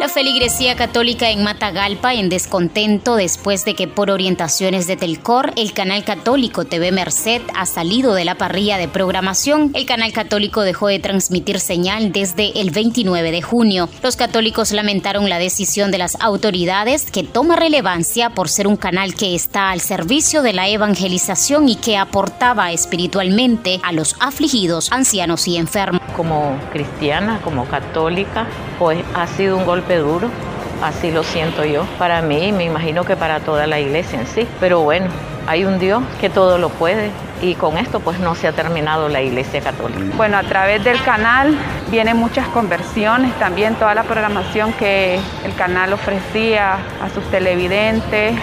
La feligresía católica en Matagalpa en descontento después de que por orientaciones de Telcor el canal católico TV Merced ha salido de la parrilla de programación. El canal católico dejó de transmitir señal desde el 29 de junio. Los católicos lamentaron la decisión de las autoridades que toma relevancia por ser un canal que está al servicio de la evangelización y que aportaba espiritualmente a los afligidos, ancianos y enfermos. Como cristiana, como católica, pues ha sido un golpe duro, así lo siento yo, para mí y me imagino que para toda la iglesia en sí. Pero bueno, hay un Dios que todo lo puede y con esto pues no se ha terminado la iglesia católica. Bueno, a través del canal vienen muchas conversiones, también toda la programación que el canal ofrecía a sus televidentes,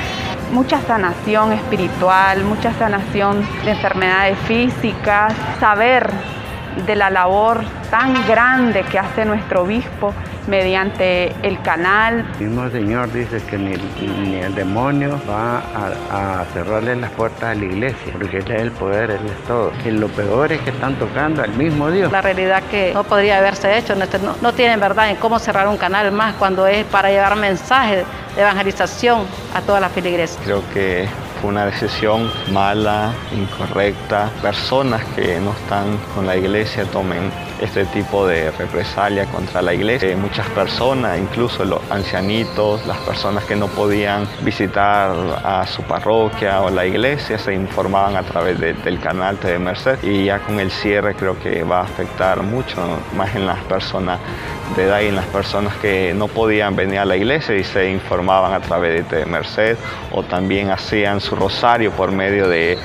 mucha sanación espiritual, mucha sanación de enfermedades físicas, saber de la labor tan grande que hace nuestro obispo mediante el canal. El mismo Señor dice que ni, el demonio va a, cerrarle las puertas a la iglesia, porque Él es el poder, Él es todo. Y lo peor es que están tocando al mismo Dios. La realidad que no podría haberse hecho, no, no tienen verdad en cómo cerrar un canal más cuando es para llevar mensajes de evangelización a todas las feligreses. Creo que fue una decisión mala, incorrecta. Personas que no están con la iglesia tomen este tipo de represalia contra la iglesia. muchas personas, incluso los ancianitos, las personas que no podían visitar a su parroquia o la iglesia, se informaban a través del canal TV Merced y ya con el cierre creo que va a afectar mucho más en las personas de edad y en las personas que no podían venir a la iglesia y se informaban a través de TV Merced o también hacían su rosario por medio de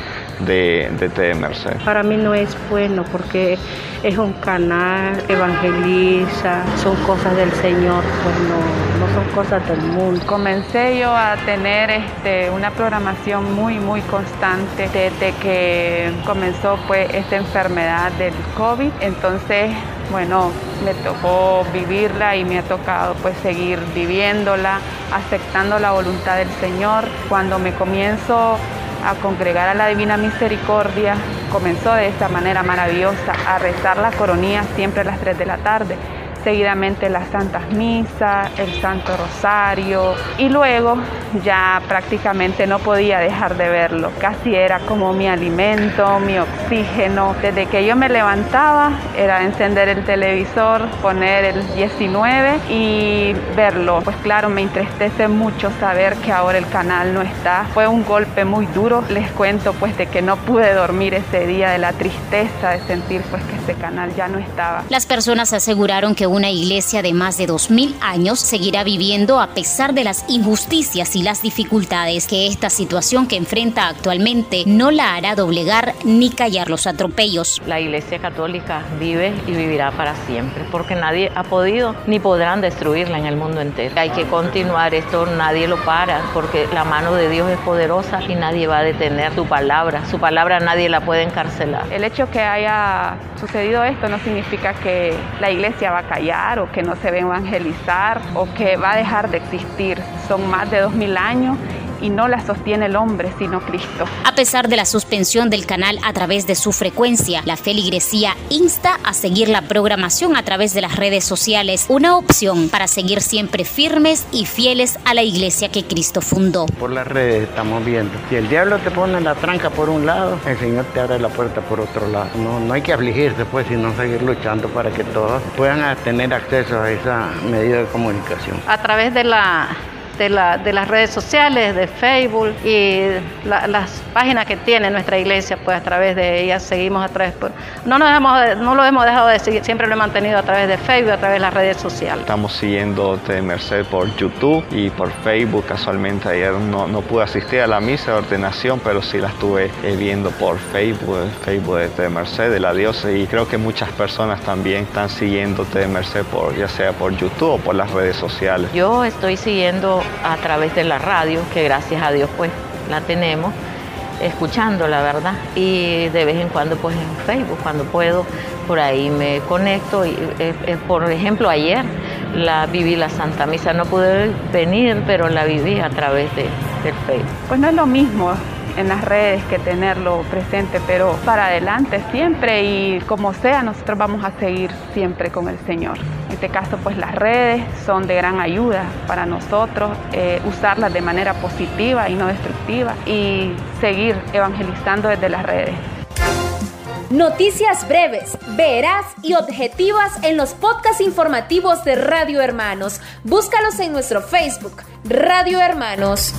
de, de Merced. Para mí no es bueno porque es un canal, evangeliza, son cosas del Señor, pues no, no son cosas del mundo. Comencé yo a tener este, una programación muy, muy constante desde que comenzó pues esta enfermedad del COVID. Entonces, bueno, me tocó vivirla y me ha tocado pues seguir viviéndola, aceptando la voluntad del Señor. Cuando me comienzo a congregar a la Divina Misericordia, comenzó de esta manera maravillosa a rezar la coronía siempre a las 3 de la tarde seguidamente las Santas Misas, el Santo Rosario y luego ya prácticamente no podía dejar de verlo. Casi era como mi alimento, mi oxígeno. Desde que yo me levantaba era encender el televisor, poner el 19 y verlo. Pues claro, me entristece mucho saber que ahora el canal no está. Fue un golpe muy duro. Les cuento pues de que no pude dormir ese día de la tristeza de sentir pues que ese canal ya no estaba. Las personas aseguraron que una iglesia de más de 2.000 años seguirá viviendo a pesar de las injusticias y las dificultades que esta situación que enfrenta actualmente no la hará doblegar ni callar los atropellos. La iglesia católica vive y vivirá para siempre porque nadie ha podido ni podrán destruirla en el mundo entero. Hay que continuar esto, nadie lo para porque la mano de Dios es poderosa y nadie va a detener su palabra. Su palabra nadie la puede encarcelar. El hecho que haya sucedido esto no significa que la iglesia va a o que no se va a evangelizar o que va a dejar de existir. Son más de dos mil años y no la sostiene el hombre, sino Cristo. A pesar de la suspensión del canal a través de su frecuencia, la feligresía insta a seguir la programación a través de las redes sociales, una opción para seguir siempre firmes y fieles a la iglesia que Cristo fundó. Por las redes estamos viendo. Si el diablo te pone la tranca por un lado, el Señor te abre la puerta por otro lado. No, no hay que afligirse, pues, sino seguir luchando para que todos puedan tener acceso a esa medida de comunicación. A través de la de, la, de las redes sociales, de Facebook y las páginas que tiene nuestra iglesia, pues a través de ellas seguimos a través, no, nos hemos, no lo hemos dejado de seguir, siempre lo he mantenido a través de Facebook, a través de las redes sociales. Estamos siguiendo de Merced por YouTube y por Facebook, casualmente ayer no, no pude asistir a la misa de ordenación, pero sí la estuve eh, viendo por Facebook, Facebook de Merced, de la diosa, y creo que muchas personas también están siguiendo de Merced por, ya sea por YouTube o por las redes sociales. Yo estoy siguiendo a través de la radio, que gracias a Dios pues la tenemos, escuchando la verdad. Y de vez en cuando pues en Facebook, cuando puedo, por ahí me conecto. Y, eh, eh, por ejemplo, ayer la viví la Santa Misa, no pude venir, pero la viví a través de, del Facebook. Pues no es lo mismo en las redes que tenerlo presente, pero para adelante siempre y como sea, nosotros vamos a seguir siempre con el Señor. Este caso, pues las redes son de gran ayuda para nosotros, eh, usarlas de manera positiva y no destructiva y seguir evangelizando desde las redes. Noticias breves, veraz y objetivas en los podcasts informativos de Radio Hermanos. Búscalos en nuestro Facebook, Radio Hermanos.